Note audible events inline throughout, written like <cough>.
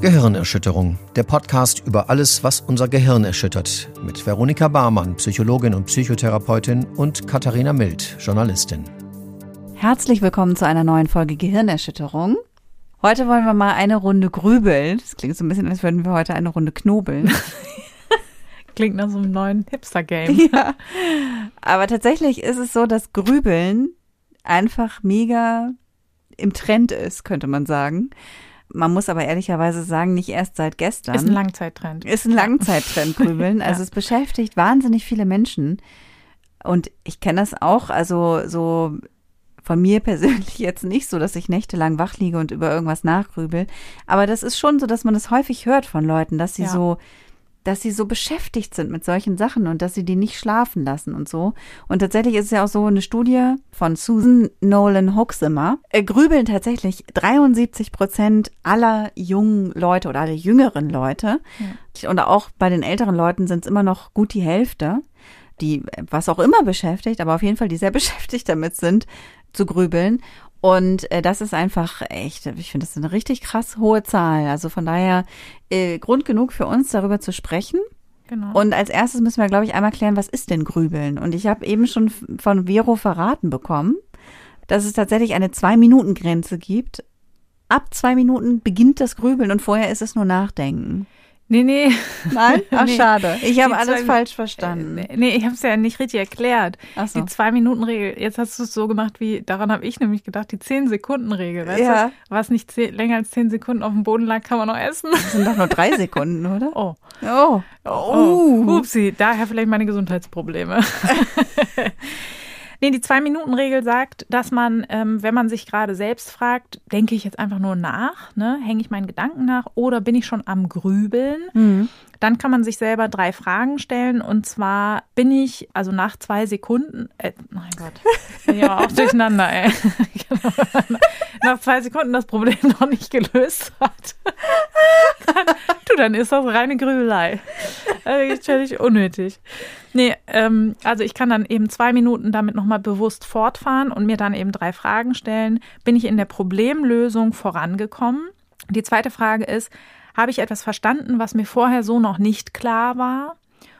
Gehirnerschütterung, der Podcast über alles, was unser Gehirn erschüttert, mit Veronika Barmann, Psychologin und Psychotherapeutin und Katharina Mild, Journalistin. Herzlich willkommen zu einer neuen Folge Gehirnerschütterung. Heute wollen wir mal eine Runde grübeln. Das klingt so ein bisschen, als würden wir heute eine Runde knobeln. <laughs> Klingt nach so einem neuen Hipster-Game. Ja. <laughs> Aber tatsächlich ist es so, dass Grübeln einfach mega im Trend ist, könnte man sagen. Man muss aber ehrlicherweise sagen, nicht erst seit gestern. Ist ein Langzeittrend. Ist ein Langzeittrend, Grübeln. <laughs> Also Ja. es beschäftigt wahnsinnig viele Menschen. Und ich kenne das auch, also so von mir <laughs> persönlich jetzt nicht so, dass ich nächtelang wach liege und über irgendwas nachgrübel. Aber das ist schon so, dass man das häufig hört von Leuten, dass sie Ja. so, dass sie so beschäftigt sind mit solchen Sachen und dass sie die nicht schlafen lassen und so. Und tatsächlich ist es ja auch so eine Studie von Susan Nolan Hochzimmer. Äh, grübeln tatsächlich 73 Prozent aller jungen Leute oder aller jüngeren Leute. Und auch bei den älteren Leuten sind es immer noch gut die Hälfte, die was auch immer beschäftigt, aber auf jeden Fall die sehr <laughs> beschäftigt damit sind, zu grübeln. Und äh, das ist einfach echt, ich finde, das ist eine richtig krass hohe Zahl. Also von daher äh, Grund genug für uns, darüber zu sprechen. Genau. Und als erstes müssen wir, glaube ich, einmal klären, was ist denn Grübeln? Und ich habe eben schon von Vero verraten bekommen, dass es tatsächlich eine Zwei-Minuten-Grenze gibt. Ab zwei Minuten beginnt das Grübeln und vorher ist es nur Nachdenken. Nee, nee. Nein? <laughs> Ach, Nee. schade. Ich habe alles zwei- falsch verstanden. Äh, Nee, ich habe es ja nicht richtig erklärt. Ach so. Die Zwei-Minuten-Regel, jetzt hast du es so gemacht, wie, daran habe ich nämlich gedacht, die Zehn-Sekunden-Regel. Weißt Ja. du? Was nicht zehn, länger als zehn Sekunden auf dem Boden lag, kann man noch essen. Das sind doch nur drei Sekunden, oder? <laughs> Oh. Oh. Oh, upsi, daher vielleicht meine Gesundheitsprobleme. <laughs> nee, die Zwei-Minuten-Regel sagt, dass man, ähm, wenn man sich gerade selbst fragt, denke ich jetzt einfach nur nach, ne? hänge ich meinen Gedanken nach oder bin ich schon am Grübeln? Mhm. Dann kann man sich selber drei Fragen stellen und zwar bin ich, also nach zwei Sekunden, äh, mein Gott, bin ich aber auch <laughs> durcheinander, ey. <laughs> Genau. nach zwei Sekunden das Problem noch nicht gelöst hat. Dann, du, dann ist das reine Grübelei. Also ist völlig unnötig. Nee, ähm, also ich kann dann eben zwei Minuten damit nochmal bewusst fortfahren und mir dann eben drei Fragen stellen. Bin ich in der Problemlösung vorangekommen? Die zweite Frage ist, habe ich etwas verstanden, was mir vorher so noch nicht klar war?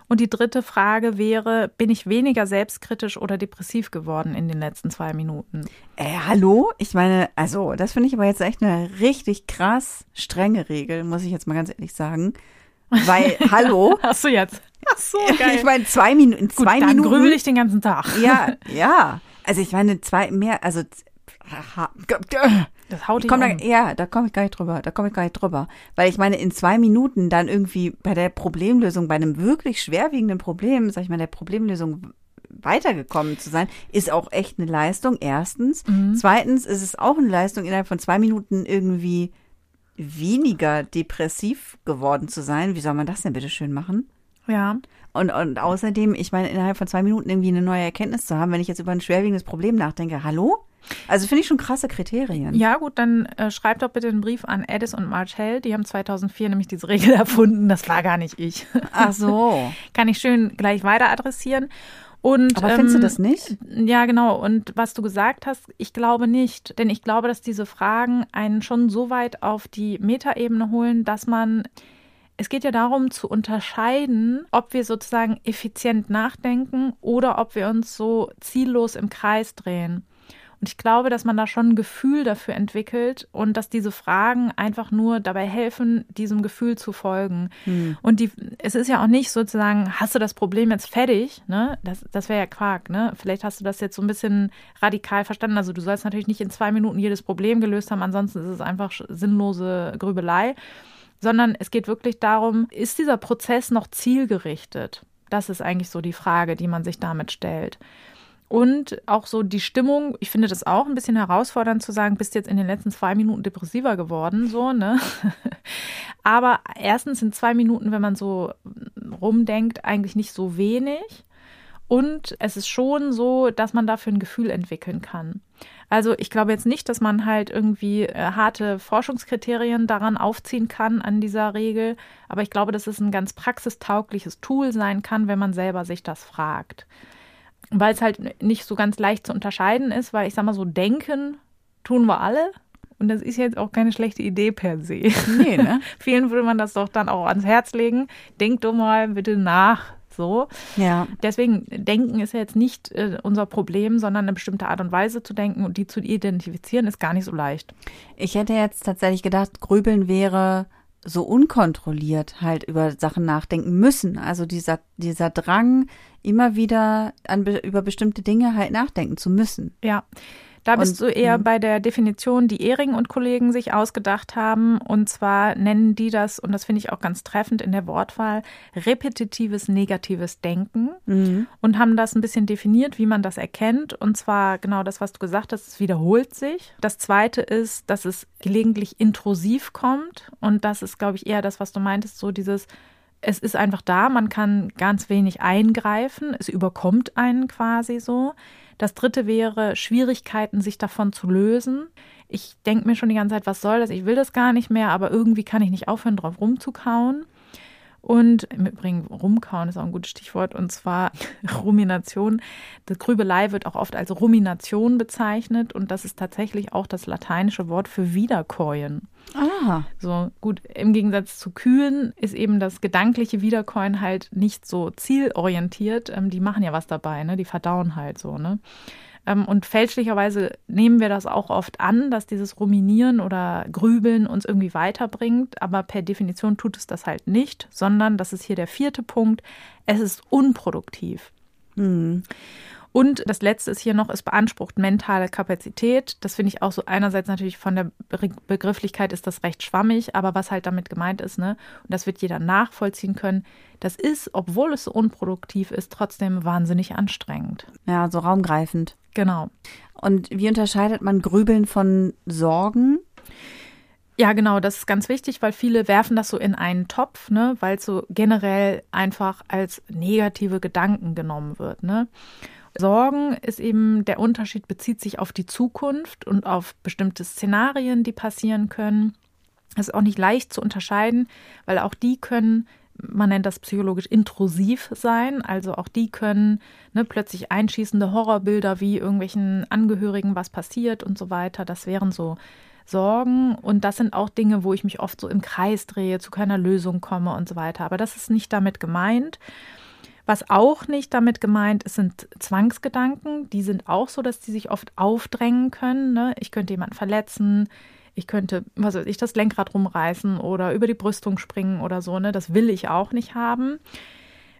Und die dritte Frage wäre, bin ich weniger selbstkritisch oder depressiv geworden in den letzten zwei Minuten? Äh, hallo? Ich meine, also, das finde ich aber jetzt echt eine richtig krass strenge Regel, muss ich jetzt mal ganz ehrlich sagen. Weil, <laughs> hallo? Hast du jetzt? Ach so, <laughs> geil. Ich meine, zwei Minuten, Gut, zwei dann Minuten. grübel ich den ganzen Tag. Ja, <laughs> ja. Also ich meine, zwei mehr, also Das haut dich komm da, um. ja, da komme ich gar nicht drüber, da komme ich gar nicht drüber. Weil ich meine, in zwei Minuten dann irgendwie bei der Problemlösung, bei einem wirklich schwerwiegenden Problem, sag ich mal, der Problemlösung weitergekommen zu sein, ist auch echt eine Leistung, erstens. Mhm. Zweitens ist es auch eine Leistung, innerhalb von zwei Minuten irgendwie weniger depressiv geworden zu sein. Wie soll man das denn bitte schön machen? Ja. Und, und außerdem, ich meine, innerhalb von zwei Minuten irgendwie eine neue Erkenntnis zu haben, wenn ich jetzt über ein schwerwiegendes Problem nachdenke, hallo? Also finde ich schon krasse Kriterien. Ja, gut, dann äh, schreibt doch bitte einen Brief an Addis und March Hell. Die haben 2004 nämlich diese Regel <laughs> erfunden. Das war gar nicht ich. Ach so. <laughs> Kann ich schön gleich weiter adressieren. Und, Aber findest du ähm, das nicht? Ja, genau. Und was du gesagt hast, ich glaube nicht. Denn ich glaube, dass diese Fragen einen schon so weit auf die Metaebene holen, dass man. Es geht ja darum zu unterscheiden, ob wir sozusagen effizient nachdenken oder ob wir uns so ziellos im Kreis drehen. Und ich glaube, dass man da schon ein Gefühl dafür entwickelt und dass diese Fragen einfach nur dabei helfen, diesem Gefühl zu folgen. Und die, es ist ja auch nicht sozusagen, hast du das Problem jetzt fertig? Ne? Das, das wäre ja Quark. Ne? Vielleicht hast du das jetzt so ein bisschen radikal verstanden. Also du sollst natürlich nicht in zwei Minuten jedes Problem gelöst haben, ansonsten ist es einfach sinnlose Grübelei. Sondern es geht wirklich darum, ist dieser Prozess noch zielgerichtet? Das ist eigentlich so die Frage, die man sich damit stellt. Und auch so die Stimmung, ich finde das auch ein bisschen herausfordernd zu sagen, bist jetzt in den letzten zwei Minuten depressiver geworden, so, ne? <laughs> Aber erstens sind zwei Minuten, wenn man so rumdenkt, eigentlich nicht so wenig. Und es ist schon so, dass man dafür ein Gefühl entwickeln kann. Also ich glaube jetzt nicht, dass man halt irgendwie äh, harte Forschungskriterien daran aufziehen kann an dieser Regel, aber ich glaube, dass es ein ganz praxistaugliches Tool sein kann, wenn man selber sich das fragt. Weil es halt nicht so ganz leicht zu unterscheiden ist, weil ich sag mal so, denken tun wir alle Und das ist jetzt auch keine schlechte Idee per se. Nee, ne? <laughs> Vielen würde man das doch dann auch ans Herz legen. Denk doch mal bitte nach, so. Ja. Deswegen, Denken ist ja jetzt nicht äh, unser Problem, sondern eine bestimmte Art und Weise zu denken und die zu identifizieren, ist gar nicht so leicht. Ich hätte jetzt tatsächlich gedacht, Grübeln wäre so unkontrolliert halt über Sachen nachdenken müssen. Also dieser, dieser Drang, immer wieder an, über bestimmte Dinge halt nachdenken zu müssen. Ja. Da bist und, du eher bei der Definition, die Ehring und Kollegen sich ausgedacht haben. Und zwar nennen die das, und das finde ich auch ganz treffend in der Wortwahl, repetitives negatives Denken. Mhm. Und haben das ein bisschen definiert, wie man das erkennt. Und zwar genau das, was du gesagt hast, es wiederholt sich. Das zweite ist, dass es gelegentlich intrusiv kommt. Und das ist, glaube ich, eher das, was du meintest, so dieses es ist einfach da, man kann ganz wenig eingreifen, es überkommt einen quasi so. Das dritte wäre Schwierigkeiten, sich davon zu lösen. Ich denke mir schon die ganze Zeit, was soll das? Ich will das gar nicht mehr, aber irgendwie kann ich nicht aufhören, drauf rumzukauen. Und im Übrigen, rumkauen ist auch ein gutes Stichwort, und zwar <laughs> Rumination. Das Grübelei wird auch oft als Rumination bezeichnet und das ist tatsächlich auch das lateinische Wort für Wiederkäuen. Ah. So, gut, im Gegensatz zu Kühen ist eben das gedankliche Wiederkäuen halt nicht so zielorientiert. Ähm, die machen ja was dabei, ne? Die verdauen halt so, ne? Ähm, und fälschlicherweise nehmen wir das auch oft an, dass dieses Ruminieren oder Grübeln uns irgendwie weiterbringt, aber per Definition tut es das halt nicht, sondern das ist hier der vierte Punkt, es ist unproduktiv. Hm. Und das letzte ist hier noch, es beansprucht mentale Kapazität. Das finde ich auch so einerseits natürlich von der Begrifflichkeit ist das recht schwammig, aber was halt damit gemeint ist, ne, und das wird jeder nachvollziehen können, das ist, obwohl es so unproduktiv ist, trotzdem wahnsinnig anstrengend. Ja, so raumgreifend. Genau. Und wie unterscheidet man Grübeln von Sorgen? Ja, genau, das ist ganz wichtig, weil viele werfen das so in einen Topf, ne, weil es so generell einfach als negative Gedanken genommen wird, ne? Sorgen ist eben der Unterschied, bezieht sich auf die Zukunft und auf bestimmte Szenarien, die passieren können. Das ist auch nicht leicht zu unterscheiden, weil auch die können, man nennt das psychologisch intrusiv sein, also auch die können ne, plötzlich einschießende Horrorbilder wie irgendwelchen Angehörigen was passiert und so weiter. Das wären so Sorgen und das sind auch Dinge, wo ich mich oft so im Kreis drehe, zu keiner Lösung komme und so weiter. Aber das ist nicht damit gemeint. Was auch nicht damit gemeint ist, sind Zwangsgedanken. Die sind auch so, dass die sich oft aufdrängen können. Ne? Ich könnte jemanden verletzen, ich könnte, was weiß ich, das Lenkrad rumreißen oder über die Brüstung springen oder so. Ne? Das will ich auch nicht haben.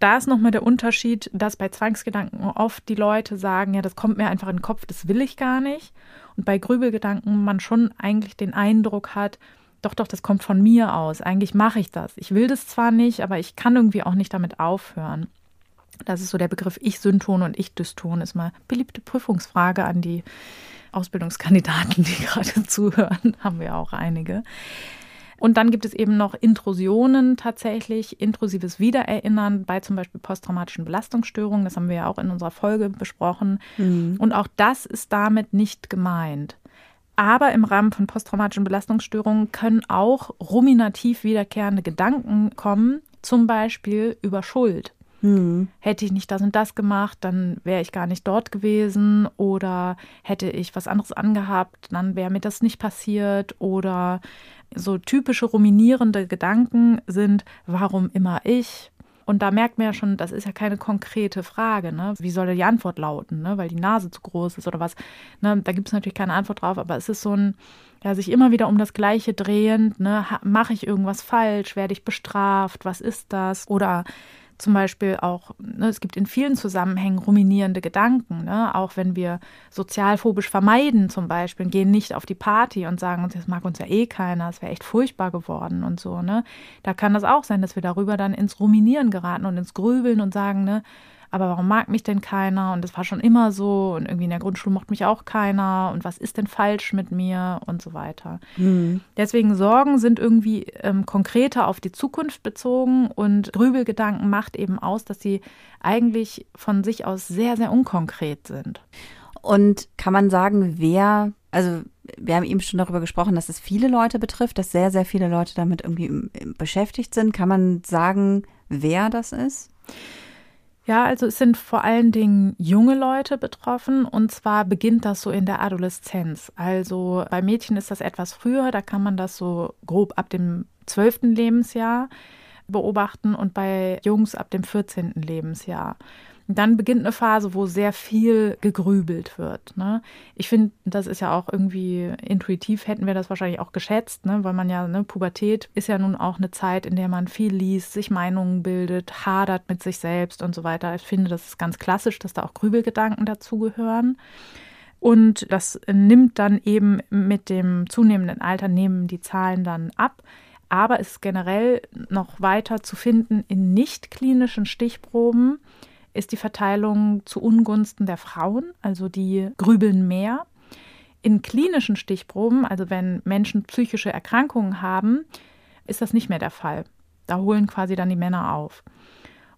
Da ist nochmal der Unterschied, dass bei Zwangsgedanken oft die Leute sagen, ja, das kommt mir einfach in den Kopf, das will ich gar nicht. Und bei Grübelgedanken man schon eigentlich den Eindruck hat, doch, doch, das kommt von mir aus. Eigentlich mache ich das. Ich will das zwar nicht, aber ich kann irgendwie auch nicht damit aufhören. Das ist so der Begriff Ich-Synton und Ich-Dyston, ist mal beliebte Prüfungsfrage an die Ausbildungskandidaten, die <laughs> gerade zuhören, haben wir auch einige. Und dann gibt es eben noch Intrusionen tatsächlich, intrusives Wiedererinnern bei zum Beispiel posttraumatischen Belastungsstörungen. Das haben wir ja auch in unserer Folge besprochen. Mhm. Und auch das ist damit nicht gemeint. Aber im Rahmen von posttraumatischen Belastungsstörungen können auch ruminativ wiederkehrende Gedanken kommen, zum Beispiel über Schuld. Hm. Hätte ich nicht das und das gemacht, dann wäre ich gar nicht dort gewesen oder hätte ich was anderes angehabt, dann wäre mir das nicht passiert oder so typische ruminierende Gedanken sind, warum immer ich? Und da merkt man ja schon, das ist ja keine konkrete Frage. Ne? Wie soll die Antwort lauten? Ne? Weil die Nase zu groß ist oder was. Ne? Da gibt es natürlich keine Antwort drauf, aber es ist so ein, ja, sich immer wieder um das Gleiche drehend. Ne? Mache ich irgendwas falsch? Werde ich bestraft? Was ist das? Oder zum Beispiel auch, ne, es gibt in vielen Zusammenhängen ruminierende Gedanken, ne? auch wenn wir sozialphobisch vermeiden zum Beispiel, gehen nicht auf die Party und sagen uns, das mag uns ja eh keiner, es wäre echt furchtbar geworden und so. Ne? Da kann das auch sein, dass wir darüber dann ins Ruminieren geraten und ins Grübeln und sagen, ne, aber warum mag mich denn keiner? Und das war schon immer so und irgendwie in der Grundschule mochte mich auch keiner und was ist denn falsch mit mir und so weiter. Mhm. Deswegen Sorgen sind irgendwie ähm, konkreter auf die Zukunft bezogen und Grübelgedanken macht eben aus, dass sie eigentlich von sich aus sehr, sehr unkonkret sind. Und kann man sagen, wer, also wir haben eben schon darüber gesprochen, dass es viele Leute betrifft, dass sehr, sehr viele Leute damit irgendwie beschäftigt sind. Kann man sagen, wer das ist? Ja, also es sind vor allen Dingen junge Leute betroffen und zwar beginnt das so in der Adoleszenz. Also bei Mädchen ist das etwas früher, da kann man das so grob ab dem zwölften Lebensjahr beobachten und bei Jungs ab dem 14. Lebensjahr. Dann beginnt eine Phase, wo sehr viel gegrübelt wird. Ne? Ich finde, das ist ja auch irgendwie intuitiv, hätten wir das wahrscheinlich auch geschätzt, ne? weil man ja, ne, Pubertät ist ja nun auch eine Zeit, in der man viel liest, sich Meinungen bildet, hadert mit sich selbst und so weiter. Ich finde, das ist ganz klassisch, dass da auch Grübelgedanken dazugehören. Und das nimmt dann eben mit dem zunehmenden Alter, nehmen die Zahlen dann ab. Aber es ist generell noch weiter zu finden in nicht klinischen Stichproben ist die Verteilung zu Ungunsten der Frauen, also die grübeln mehr. In klinischen Stichproben, also wenn Menschen psychische Erkrankungen haben, ist das nicht mehr der Fall. Da holen quasi dann die Männer auf.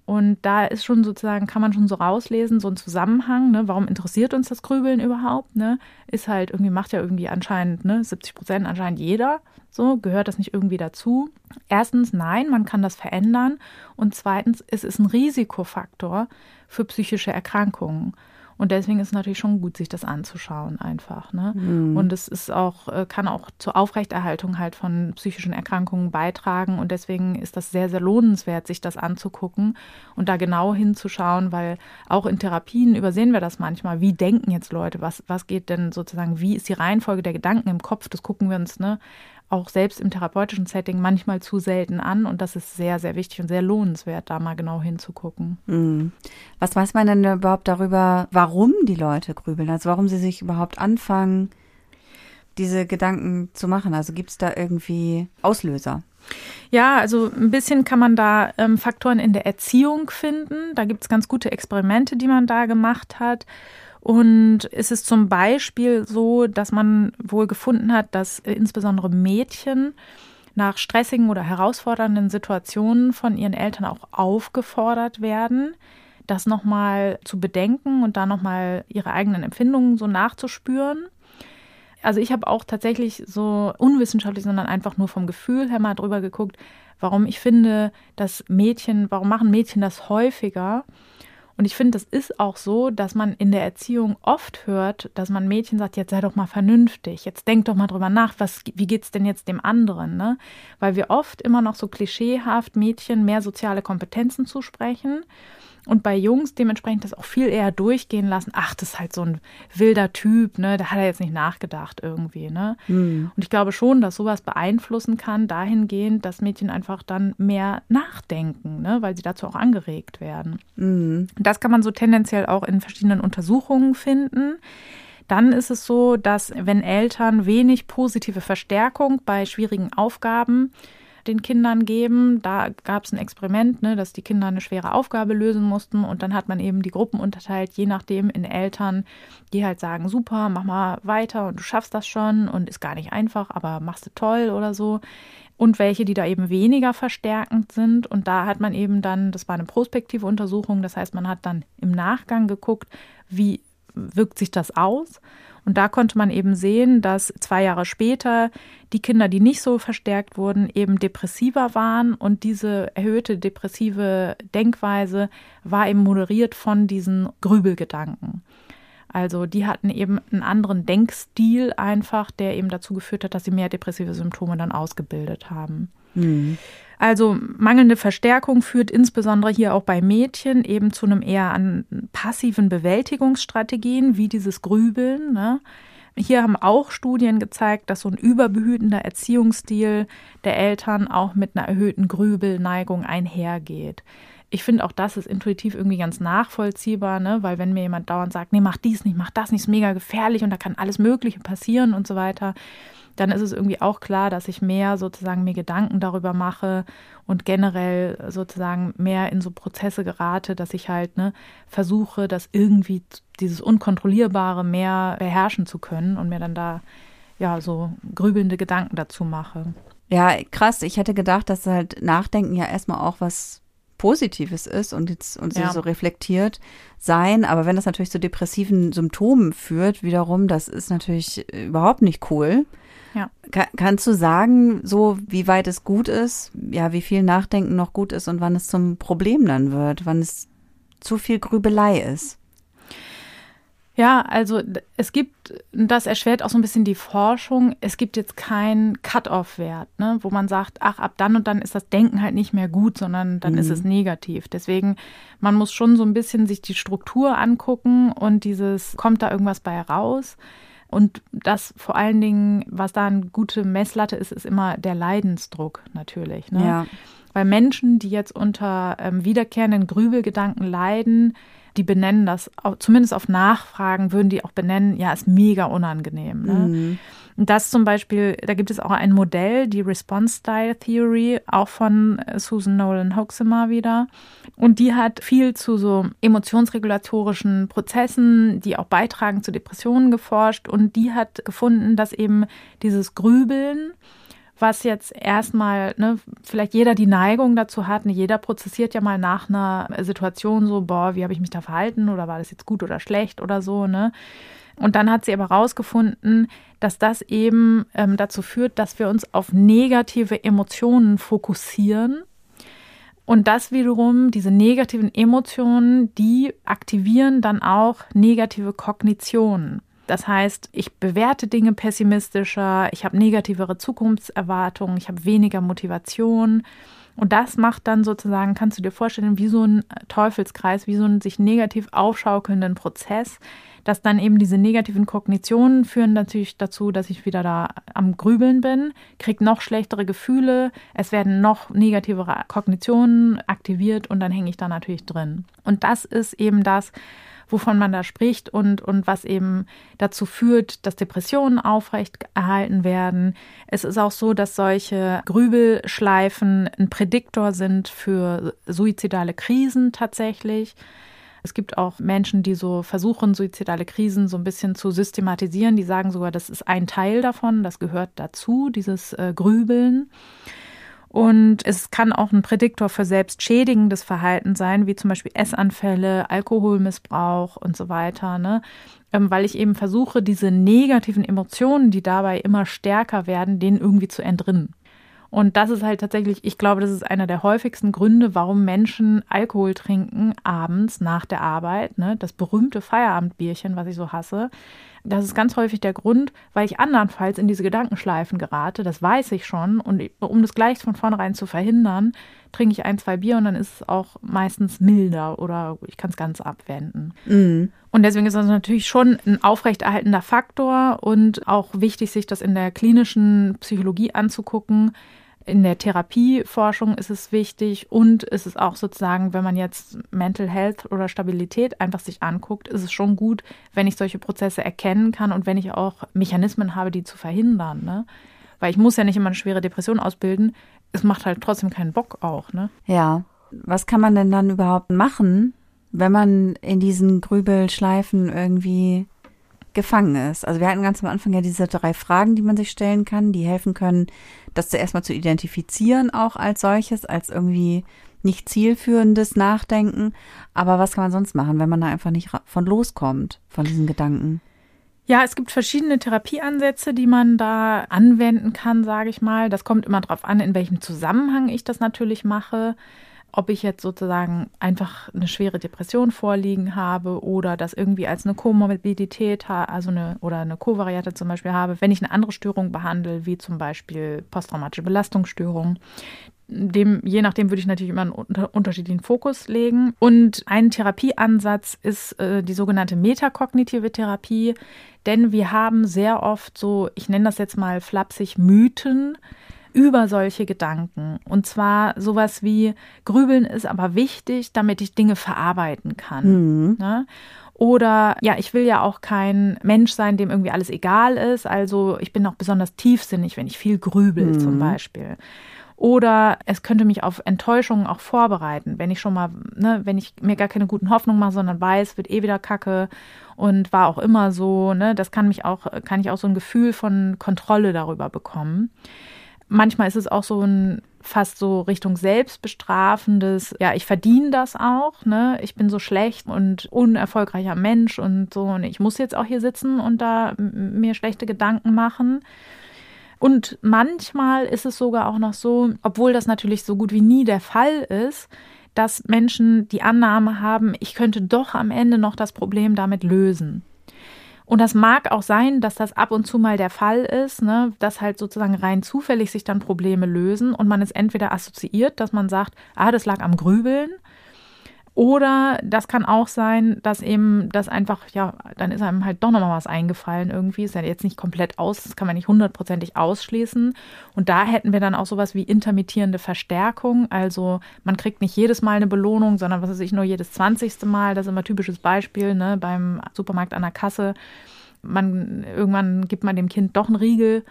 Und da ist schon sozusagen, kann man schon so rauslesen, so ein Zusammenhang, ne? warum interessiert uns das Grübeln überhaupt? Ne? Ist halt irgendwie, macht ja irgendwie anscheinend, ne, 70 Prozent anscheinend jeder. So, gehört das nicht irgendwie dazu? Erstens, nein, man kann das verändern. Und zweitens, es ist ein Risikofaktor für psychische Erkrankungen. Und deswegen ist es natürlich schon gut, sich das anzuschauen einfach. Ne? Mhm. Und es ist auch, äh, kann auch zur Aufrechterhaltung halt von psychischen Erkrankungen beitragen. Und deswegen ist das sehr, sehr lohnenswert, sich das anzugucken und da genau hinzuschauen, weil auch in Therapien übersehen wir das manchmal. Wie denken jetzt Leute? Was, was geht denn sozusagen, wie ist die Reihenfolge der Gedanken im Kopf? Das gucken wir uns ne, auch selbst im therapeutischen Setting manchmal zu selten an und das ist sehr, sehr wichtig und sehr lohnenswert, da mal genau hinzugucken. Mhm. Was weiß man denn überhaupt darüber, warum die Leute grübeln, also warum sie sich überhaupt anfangen, diese Gedanken zu machen? Also gibt es da irgendwie Auslöser? Ja, also ein bisschen kann man da ähm, Faktoren in der Erziehung finden. Da gibt es ganz gute Experimente, die man da gemacht hat. Und es ist zum Beispiel so, dass man wohl gefunden hat, dass insbesondere Mädchen nach stressigen oder herausfordernden Situationen von ihren Eltern auch aufgefordert werden, das nochmal zu bedenken und da nochmal ihre eigenen Empfindungen so nachzuspüren. Also ich habe auch tatsächlich so unwissenschaftlich, sondern einfach nur vom Gefühl her mal drüber geguckt, warum ich finde, dass Mädchen, warum machen Mädchen das häufiger? Und ich finde, das ist auch so, dass man in der Erziehung oft hört, dass man Mädchen sagt, jetzt sei doch mal vernünftig, jetzt denk doch mal drüber nach, was, wie geht's denn jetzt dem anderen, ne? Weil wir oft immer noch so klischeehaft Mädchen mehr soziale Kompetenzen zusprechen und bei Jungs dementsprechend das auch viel eher durchgehen lassen. Ach, das ist halt so ein wilder Typ, ne? Da hat er jetzt nicht nachgedacht irgendwie, ne? Mhm. Und ich glaube schon, dass sowas beeinflussen kann, dahingehend, dass Mädchen einfach dann mehr nachdenken, ne? Weil sie dazu auch angeregt werden. Mhm. Das kann man so tendenziell auch in verschiedenen Untersuchungen finden. Dann ist es so, dass wenn Eltern wenig positive Verstärkung bei schwierigen Aufgaben den Kindern geben. Da gab es ein Experiment, ne, dass die Kinder eine schwere Aufgabe lösen mussten und dann hat man eben die Gruppen unterteilt, je nachdem in Eltern, die halt sagen, super, mach mal weiter und du schaffst das schon und ist gar nicht einfach, aber machst du toll oder so. Und welche, die da eben weniger verstärkend sind. Und da hat man eben dann, das war eine prospektive Untersuchung, das heißt, man hat dann im Nachgang geguckt, wie wirkt sich das aus. Und da konnte man eben sehen, dass zwei Jahre später die Kinder, die nicht so verstärkt wurden, eben depressiver waren und diese erhöhte depressive Denkweise war eben moderiert von diesen Grübelgedanken. Also die hatten eben einen anderen Denkstil einfach, der eben dazu geführt hat, dass sie mehr depressive Symptome dann ausgebildet haben. Mhm. Also mangelnde Verstärkung führt insbesondere hier auch bei Mädchen eben zu einem eher an passiven Bewältigungsstrategien wie dieses Grübeln. Ne? Hier haben auch Studien gezeigt, dass so ein überbehütender Erziehungsstil der Eltern auch mit einer erhöhten Grübelneigung einhergeht. Ich finde auch das ist intuitiv irgendwie ganz nachvollziehbar, ne? weil wenn mir jemand dauernd sagt, nee, mach dies nicht, mach das nicht, ist mega gefährlich und da kann alles Mögliche passieren und so weiter, dann ist es irgendwie auch klar, dass ich mehr sozusagen mir Gedanken darüber mache und generell sozusagen mehr in so Prozesse gerate, dass ich halt ne, versuche, das irgendwie dieses Unkontrollierbare mehr beherrschen zu können und mir dann da ja so grübelnde Gedanken dazu mache. Ja, krass. Ich hätte gedacht, dass halt Nachdenken ja erstmal auch was Positives ist und jetzt und ja. so reflektiert sein. Aber wenn das natürlich zu depressiven Symptomen führt, wiederum, das ist natürlich überhaupt nicht cool. Ja. Kann, kannst du sagen, so wie weit es gut ist, ja, wie viel Nachdenken noch gut ist und wann es zum Problem dann wird, wann es zu viel Grübelei ist. Ja, also es gibt, das erschwert auch so ein bisschen die Forschung, es gibt jetzt keinen Cut-off-Wert, ne, wo man sagt, ach, ab dann und dann ist das Denken halt nicht mehr gut, sondern dann mhm. ist es negativ. Deswegen, man muss schon so ein bisschen sich die Struktur angucken und dieses, kommt da irgendwas bei raus? Und das vor allen Dingen, was da eine gute Messlatte ist, ist immer der Leidensdruck natürlich. Ne? Ja. Weil Menschen, die jetzt unter ähm, wiederkehrenden Grübelgedanken leiden, die benennen das, zumindest auf Nachfragen würden die auch benennen, ja, ist mega unangenehm. Ne? Mhm. Das zum Beispiel, da gibt es auch ein Modell, die Response Style Theory, auch von äh, Susan Nolan Hoxemer wieder. Und die hat viel zu so emotionsregulatorischen Prozessen, die auch beitragen zu Depressionen geforscht. Und die hat gefunden, dass eben dieses Grübeln, was jetzt erstmal, ne, vielleicht jeder die Neigung dazu hat, ne, jeder prozessiert ja mal nach einer Situation so, boah, wie habe ich mich da verhalten oder war das jetzt gut oder schlecht oder so, ne? Und dann hat sie aber herausgefunden, dass das eben ähm, dazu führt, dass wir uns auf negative Emotionen fokussieren. Und das wiederum, diese negativen Emotionen, die aktivieren dann auch negative Kognitionen. Das heißt, ich bewerte Dinge pessimistischer, ich habe negativere Zukunftserwartungen, ich habe weniger Motivation. Und das macht dann sozusagen, kannst du dir vorstellen, wie so ein Teufelskreis, wie so einen sich negativ aufschaukelnden Prozess, dass dann eben diese negativen Kognitionen führen natürlich dazu, dass ich wieder da am Grübeln bin, kriege noch schlechtere Gefühle, es werden noch negativere Kognitionen aktiviert und dann hänge ich da natürlich drin. Und das ist eben das, wovon man da spricht und, und was eben dazu führt, dass Depressionen aufrechterhalten werden. Es ist auch so, dass solche Grübelschleifen ein Prädiktor sind für suizidale Krisen tatsächlich. Es gibt auch Menschen, die so versuchen, suizidale Krisen so ein bisschen zu systematisieren. Die sagen sogar, das ist ein Teil davon, das gehört dazu, dieses äh, Grübeln. Und es kann auch ein Prädiktor für selbstschädigendes Verhalten sein, wie zum Beispiel Essanfälle, Alkoholmissbrauch und so weiter. Ne? Ähm, weil ich eben versuche, diese negativen Emotionen, die dabei immer stärker werden, denen irgendwie zu entrinnen. Und das ist halt tatsächlich, ich glaube, das ist einer der häufigsten Gründe, warum Menschen Alkohol trinken abends nach der Arbeit. Ne? Das berühmte Feierabendbierchen, was ich so hasse. Das ist ganz häufig der Grund, weil ich andernfalls in diese Gedankenschleifen gerate. Das weiß ich schon. Und um das gleich von vornherein zu verhindern, trinke ich ein, zwei Bier und dann ist es auch meistens milder oder ich kann es ganz abwenden. Mhm. Und deswegen ist das natürlich schon ein aufrechterhaltender Faktor und auch wichtig, sich das in der klinischen Psychologie anzugucken in der Therapieforschung ist es wichtig und ist es auch sozusagen, wenn man jetzt Mental Health oder Stabilität einfach sich anguckt, ist es schon gut, wenn ich solche Prozesse erkennen kann und wenn ich auch Mechanismen habe, die zu verhindern. Ne? Weil ich muss ja nicht immer eine schwere Depression ausbilden. Es macht halt trotzdem keinen Bock auch. Ne? Ja. Was kann man denn dann überhaupt machen, wenn man in diesen Grübelschleifen irgendwie gefangen ist. Also wir hatten ganz am Anfang ja diese drei Fragen, die man sich stellen kann, die helfen können, das zuerst mal zu identifizieren, auch als solches, als irgendwie nicht zielführendes Nachdenken. Aber was kann man sonst machen, wenn man da einfach nicht von loskommt, von diesen Gedanken? Ja, es gibt verschiedene Therapieansätze, die man da anwenden kann, sage ich mal. Das kommt immer darauf an, in welchem Zusammenhang ich das natürlich mache ob ich jetzt sozusagen einfach eine schwere Depression vorliegen habe oder das irgendwie als eine Komorbidität, also eine oder eine Kovariate zum Beispiel habe, wenn ich eine andere Störung behandle, wie zum Beispiel posttraumatische Belastungsstörung. Dem, je nachdem würde ich natürlich immer einen unter, unterschiedlichen Fokus legen. Und ein Therapieansatz ist äh, die sogenannte metakognitive Therapie, denn wir haben sehr oft so, ich nenne das jetzt mal flapsig Mythen, über solche Gedanken. Und zwar sowas wie Grübeln ist aber wichtig, damit ich Dinge verarbeiten kann. Mhm. Ne? Oder ja, ich will ja auch kein Mensch sein, dem irgendwie alles egal ist. Also ich bin auch besonders tiefsinnig, wenn ich viel grübel mhm. zum Beispiel. Oder es könnte mich auf Enttäuschungen auch vorbereiten, wenn ich schon mal, ne, wenn ich mir gar keine guten Hoffnungen mache, sondern weiß, wird eh wieder Kacke und war auch immer so, ne, das kann mich auch, kann ich auch so ein Gefühl von Kontrolle darüber bekommen manchmal ist es auch so ein fast so Richtung selbstbestrafendes, ja, ich verdiene das auch, ne? Ich bin so schlecht und unerfolgreicher Mensch und so und ich muss jetzt auch hier sitzen und da mir schlechte Gedanken machen. Und manchmal ist es sogar auch noch so, obwohl das natürlich so gut wie nie der Fall ist, dass Menschen die Annahme haben, ich könnte doch am Ende noch das Problem damit lösen. Und das mag auch sein, dass das ab und zu mal der Fall ist, ne, dass halt sozusagen rein zufällig sich dann Probleme lösen und man es entweder assoziiert, dass man sagt, ah, das lag am Grübeln oder das kann auch sein, dass eben das einfach, ja, dann ist einem halt doch nochmal was eingefallen irgendwie. Ist ja jetzt nicht komplett aus, das kann man nicht hundertprozentig ausschließen. Und da hätten wir dann auch sowas wie intermittierende Verstärkung. Also man kriegt nicht jedes Mal eine Belohnung, sondern was weiß ich, nur jedes zwanzigste Mal. Das ist immer typisches Beispiel, ne, beim Supermarkt an der Kasse. Man, irgendwann gibt man dem Kind doch einen Riegel.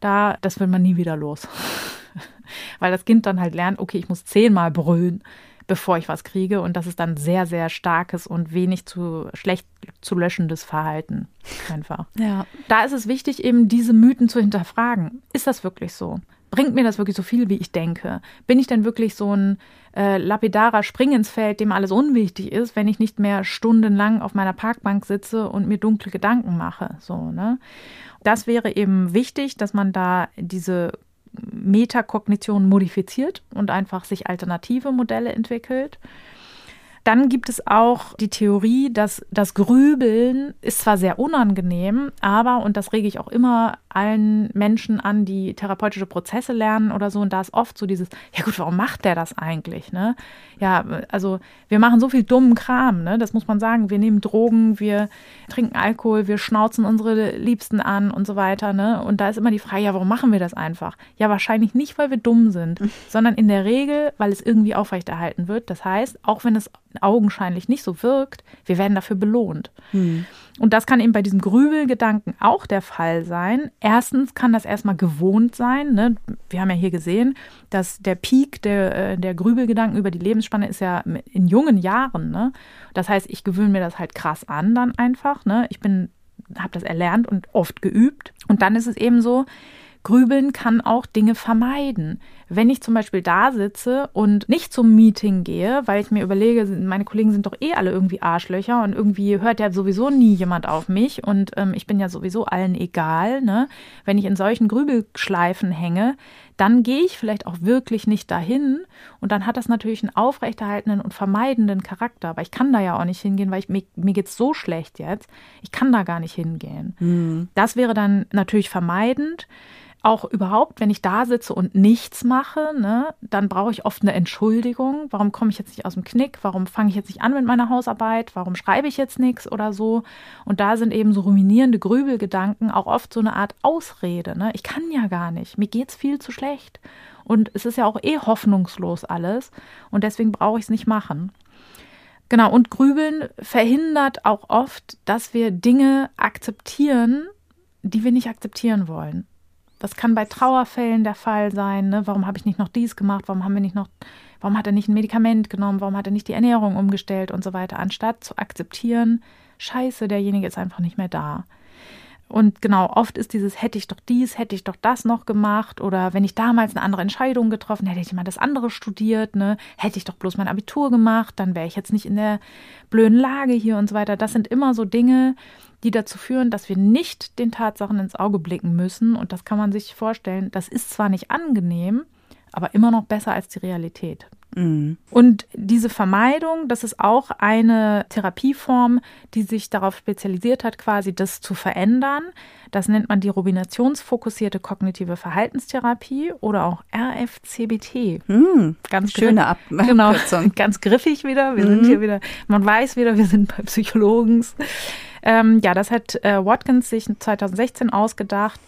Da, das will man nie wieder los. <laughs> Weil das Kind dann halt lernt, okay, ich muss zehnmal brüllen bevor ich was kriege. Und das ist dann sehr, sehr starkes und wenig zu schlecht zu löschendes Verhalten. Einfach. <laughs> Ja. Da ist es wichtig, eben diese Mythen zu hinterfragen. Ist das wirklich so? Bringt mir das wirklich so viel, wie ich denke? Bin ich denn wirklich so ein äh, lapidarer Spring ins Feld, dem alles unwichtig ist, wenn ich nicht mehr stundenlang auf meiner Parkbank sitze und mir dunkle Gedanken mache? So, ne? Das wäre eben wichtig, dass man da diese Metakognition modifiziert und einfach sich alternative Modelle entwickelt. Dann gibt es auch die Theorie, dass das Grübeln ist zwar sehr unangenehm, aber, und das rege ich auch immer allen Menschen an, die therapeutische Prozesse lernen oder so, und da ist oft so dieses, ja gut, warum macht der das eigentlich? Ne? Ja, also wir machen so viel dummen Kram, ne? das muss man sagen. Wir nehmen Drogen, wir trinken Alkohol, wir schnauzen unsere Liebsten an und so weiter. Ne? Und da ist immer die Frage, ja, warum machen wir das einfach? Ja, wahrscheinlich nicht, weil wir dumm sind, <laughs> sondern in der Regel, weil es irgendwie aufrechterhalten wird. Das heißt, auch wenn es augenscheinlich nicht so wirkt, wir werden dafür belohnt. Hm. Und das kann eben bei diesem Grübelgedanken auch der Fall sein. Erstens kann das erstmal gewohnt sein. Ne? Wir haben ja hier gesehen, dass der Peak der, äh, der Grübelgedanken über die Lebensspanne ist ja in jungen Jahren. Ne? Das heißt, ich gewöhne mir das halt krass an dann einfach. Ne? Ich bin, habe das erlernt und oft geübt. Und dann ist es eben so, Grübeln kann auch Dinge vermeiden. Wenn ich zum Beispiel da sitze und nicht zum Meeting gehe, weil ich mir überlege, meine Kollegen sind doch eh alle irgendwie Arschlöcher und irgendwie hört ja sowieso nie jemand auf mich und ähm, ich bin ja sowieso allen egal. Ne? Wenn ich in solchen Grübelschleifen hänge, dann gehe ich vielleicht auch wirklich nicht dahin und dann hat das natürlich einen aufrechterhaltenden und vermeidenden Charakter. Aber ich kann da ja auch nicht hingehen, weil ich, mir, mir geht es so schlecht jetzt. Ich kann da gar nicht hingehen. Mhm. Das wäre dann natürlich vermeidend auch überhaupt, wenn ich da sitze und nichts mache, ne, dann brauche ich oft eine Entschuldigung. Warum komme ich jetzt nicht aus dem Knick? Warum fange ich jetzt nicht an mit meiner Hausarbeit? Warum schreibe ich jetzt nichts oder so? Und da sind eben so ruminierende Grübelgedanken auch oft so eine Art Ausrede. Ne? Ich kann ja gar nicht. Mir geht es viel zu schlecht. Und es ist ja auch eh hoffnungslos alles. Und deswegen brauche ich es nicht machen. Genau, und Grübeln verhindert auch oft, dass wir Dinge akzeptieren, die wir nicht akzeptieren wollen. Das kann bei Trauerfällen der Fall sein. Ne? Warum habe ich nicht noch dies gemacht? Warum haben wir nicht noch, warum hat er nicht ein Medikament genommen? Warum hat er nicht die Ernährung umgestellt und so weiter? Anstatt zu akzeptieren, scheiße, derjenige ist einfach nicht mehr da. Und genau, oft ist dieses, hätte ich doch dies, hätte ich doch das noch gemacht oder wenn ich damals eine andere Entscheidung getroffen hätte, ich mal das andere studiert, ne, hätte ich doch bloß mein Abitur gemacht, dann wäre ich jetzt nicht in der blöden Lage hier und so weiter. Das sind immer so Dinge, die dazu führen, dass wir nicht den Tatsachen ins Auge blicken müssen. Und das kann man sich vorstellen, das ist zwar nicht angenehm, aber immer noch besser als die Realität. Mhm. Und diese Vermeidung, das ist auch eine Therapieform, die sich darauf spezialisiert hat, quasi das zu verändern. Das nennt man die ruminationsfokussierte kognitive Verhaltenstherapie oder auch RFCBT. Mhm. Ganz schöne Ab <laughs> genau, <laughs> ganz griffig wieder. Wir mhm. sind hier wieder, man weiß wieder, wir sind bei Psychologen. Ähm, ja, das hat äh, Watkins sich 2016 ausgedacht.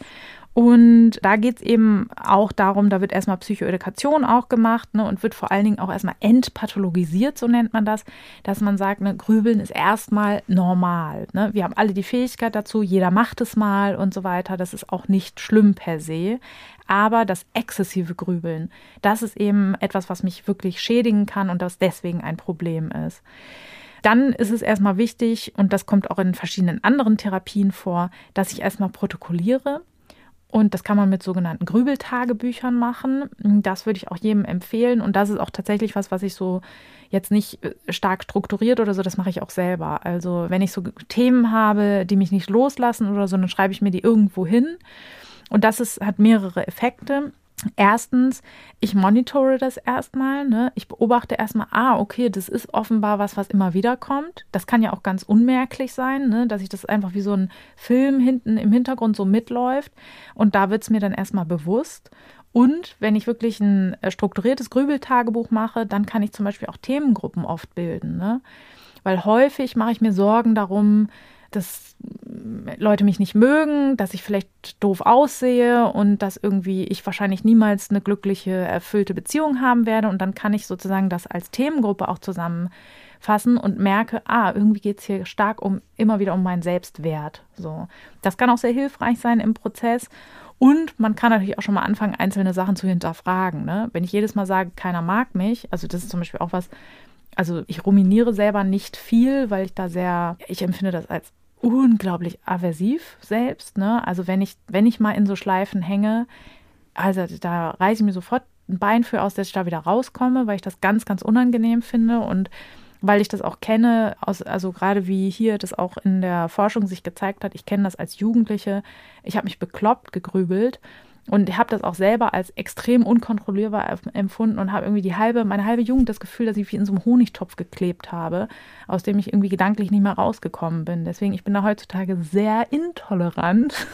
Und da geht es eben auch darum, da wird erstmal Psychoedukation auch gemacht ne, und wird vor allen Dingen auch erstmal entpathologisiert, so nennt man das, dass man sagt, ne, Grübeln ist erstmal normal. Ne? Wir haben alle die Fähigkeit dazu, jeder macht es mal und so weiter. Das ist auch nicht schlimm per se. Aber das exzessive Grübeln, das ist eben etwas, was mich wirklich schädigen kann und das deswegen ein Problem ist. Dann ist es erstmal wichtig, und das kommt auch in verschiedenen anderen Therapien vor, dass ich erstmal protokolliere. Und das kann man mit sogenannten Grübeltagebüchern machen. Das würde ich auch jedem empfehlen. Und das ist auch tatsächlich was, was ich so jetzt nicht äh, stark strukturiert oder so, das mache ich auch selber. Also wenn ich so Themen habe, die mich nicht loslassen oder so, dann schreibe ich mir die irgendwo hin. Und das ist, hat mehrere Effekte. Erstens, ich monitore das erstmal, ne? Ich beobachte erstmal, ah, okay, das ist offenbar was, was immer wieder kommt. Das kann ja auch ganz unmerklich sein, ne? dass ich das einfach wie so ein Film hinten im Hintergrund so mitläuft. Und da wird es mir dann erstmal bewusst. Und wenn ich wirklich ein äh, strukturiertes Grübeltagebuch mache, dann kann ich zum Beispiel auch Themengruppen oft bilden. Ne? Weil häufig mache ich mir Sorgen darum, dass Leute mich nicht mögen, dass ich vielleicht doof aussehe und dass irgendwie ich wahrscheinlich niemals eine glückliche, erfüllte Beziehung haben werde. Und dann kann ich sozusagen das als Themengruppe auch zusammenfassen und merke, ah, irgendwie geht es hier stark um immer wieder um meinen Selbstwert. So. Das kann auch sehr hilfreich sein im Prozess. Und man kann natürlich auch schon mal anfangen, einzelne Sachen zu hinterfragen. Ne? Wenn ich jedes Mal sage, keiner mag mich, also das ist zum Beispiel auch was, also ich ruminiere selber nicht viel, weil ich da sehr, ich empfinde das als unglaublich aversiv selbst. Ne? Also wenn ich, wenn ich mal in so Schleifen hänge, also da reiße ich mir sofort ein Bein für aus, dass ich da wieder rauskomme, weil ich das ganz, ganz unangenehm finde und weil ich das auch kenne, aus, also gerade wie hier das auch in der Forschung sich gezeigt hat, ich kenne das als Jugendliche, ich habe mich bekloppt gegrübelt und habe das auch selber als extrem unkontrollierbar empfunden und habe irgendwie die halbe, meine halbe Jugend das Gefühl, dass ich wie in so einem Honigtopf geklebt habe, aus dem ich irgendwie gedanklich nicht mehr rausgekommen bin. Deswegen, ich bin da heutzutage sehr intolerant,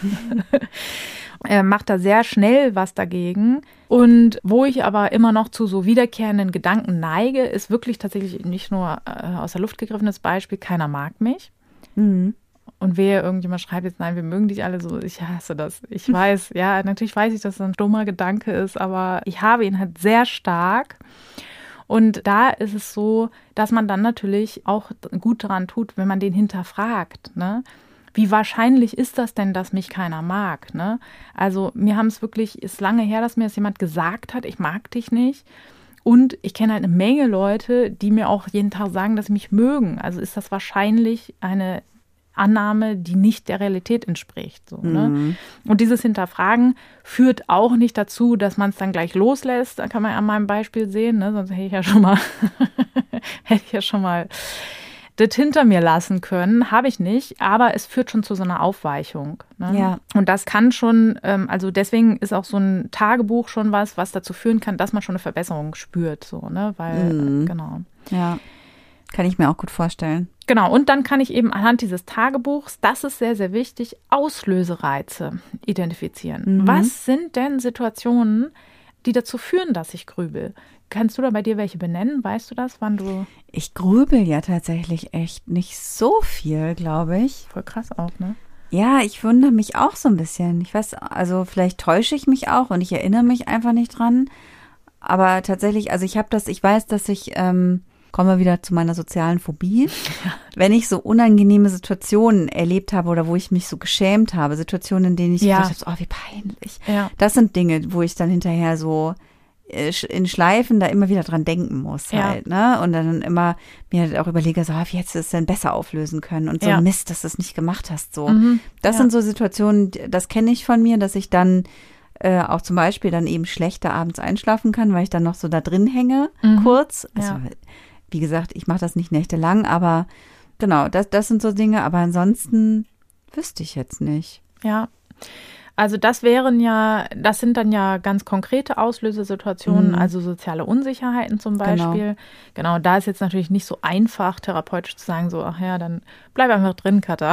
<laughs> äh, mache da sehr schnell was dagegen. Und wo ich aber immer noch zu so wiederkehrenden Gedanken neige, ist wirklich tatsächlich nicht nur äh, aus der Luft gegriffenes Beispiel, keiner mag mich. Mhm. Und wehe, irgendjemand schreibt jetzt, nein, wir mögen dich alle so. Ich hasse das. Ich <laughs> weiß, ja, natürlich weiß ich, dass das ein dummer Gedanke ist, aber ich habe ihn halt sehr stark. Und da ist es so, dass man dann natürlich auch gut daran tut, wenn man den hinterfragt. Ne? Wie wahrscheinlich ist das denn, dass mich keiner mag? Ne? Also mir haben es wirklich, ist lange her, dass mir das jemand gesagt hat, ich mag dich nicht. Und ich kenne halt eine Menge Leute, die mir auch jeden Tag sagen, dass sie mich mögen. Also ist das wahrscheinlich eine Annahme, die nicht der Realität entspricht. So, ne? mhm. Und dieses Hinterfragen führt auch nicht dazu, dass man es dann gleich loslässt. Da kann man an meinem Beispiel sehen, ne? sonst hätte ich ja schon mal, <laughs> hätte ich ja schon mal das hinter mir lassen können. Habe ich nicht, aber es führt schon zu so einer Aufweichung. Ne? Ja. Und das kann schon, ähm, also deswegen ist auch so ein Tagebuch schon was, was dazu führen kann, dass man schon eine Verbesserung spürt. So, ne? Weil, mhm. genau. Ja. Kann ich mir auch gut vorstellen. Genau, und dann kann ich eben anhand dieses Tagebuchs, das ist sehr, sehr wichtig, Auslösereize identifizieren. Mhm. Was sind denn Situationen, die dazu führen, dass ich grübel? Kannst du da bei dir welche benennen? Weißt du das, wann du. Ich grübel ja tatsächlich echt nicht so viel, glaube ich. Voll krass auch, ne? Ja, ich wundere mich auch so ein bisschen. Ich weiß, also vielleicht täusche ich mich auch und ich erinnere mich einfach nicht dran. Aber tatsächlich, also ich habe das, ich weiß, dass ich ähm, kommen wir wieder zu meiner sozialen Phobie. <laughs> Wenn ich so unangenehme Situationen erlebt habe oder wo ich mich so geschämt habe, Situationen, in denen ich ja. gedacht habe, oh, wie peinlich. Ja. Das sind Dinge, wo ich dann hinterher so äh, in Schleifen da immer wieder dran denken muss halt, ja. ne? Und dann immer mir halt auch überlege, so, wie hättest du es denn besser auflösen können? Und so ja. Mist, dass du es nicht gemacht hast, so. Mhm. Das ja. sind so Situationen, das kenne ich von mir, dass ich dann äh, auch zum Beispiel dann eben schlechter abends einschlafen kann, weil ich dann noch so da drin hänge, mhm. kurz. Also wie gesagt, ich mache das nicht nächtelang, aber genau, das, das sind so Dinge. Aber ansonsten wüsste ich jetzt nicht. Ja. Also das wären ja, das sind dann ja ganz konkrete Auslösesituationen, mhm. also soziale Unsicherheiten zum genau. Beispiel. Genau. genau, da ist jetzt natürlich nicht so einfach, therapeutisch zu sagen, so, ach ja, dann bleib einfach drin, Katha.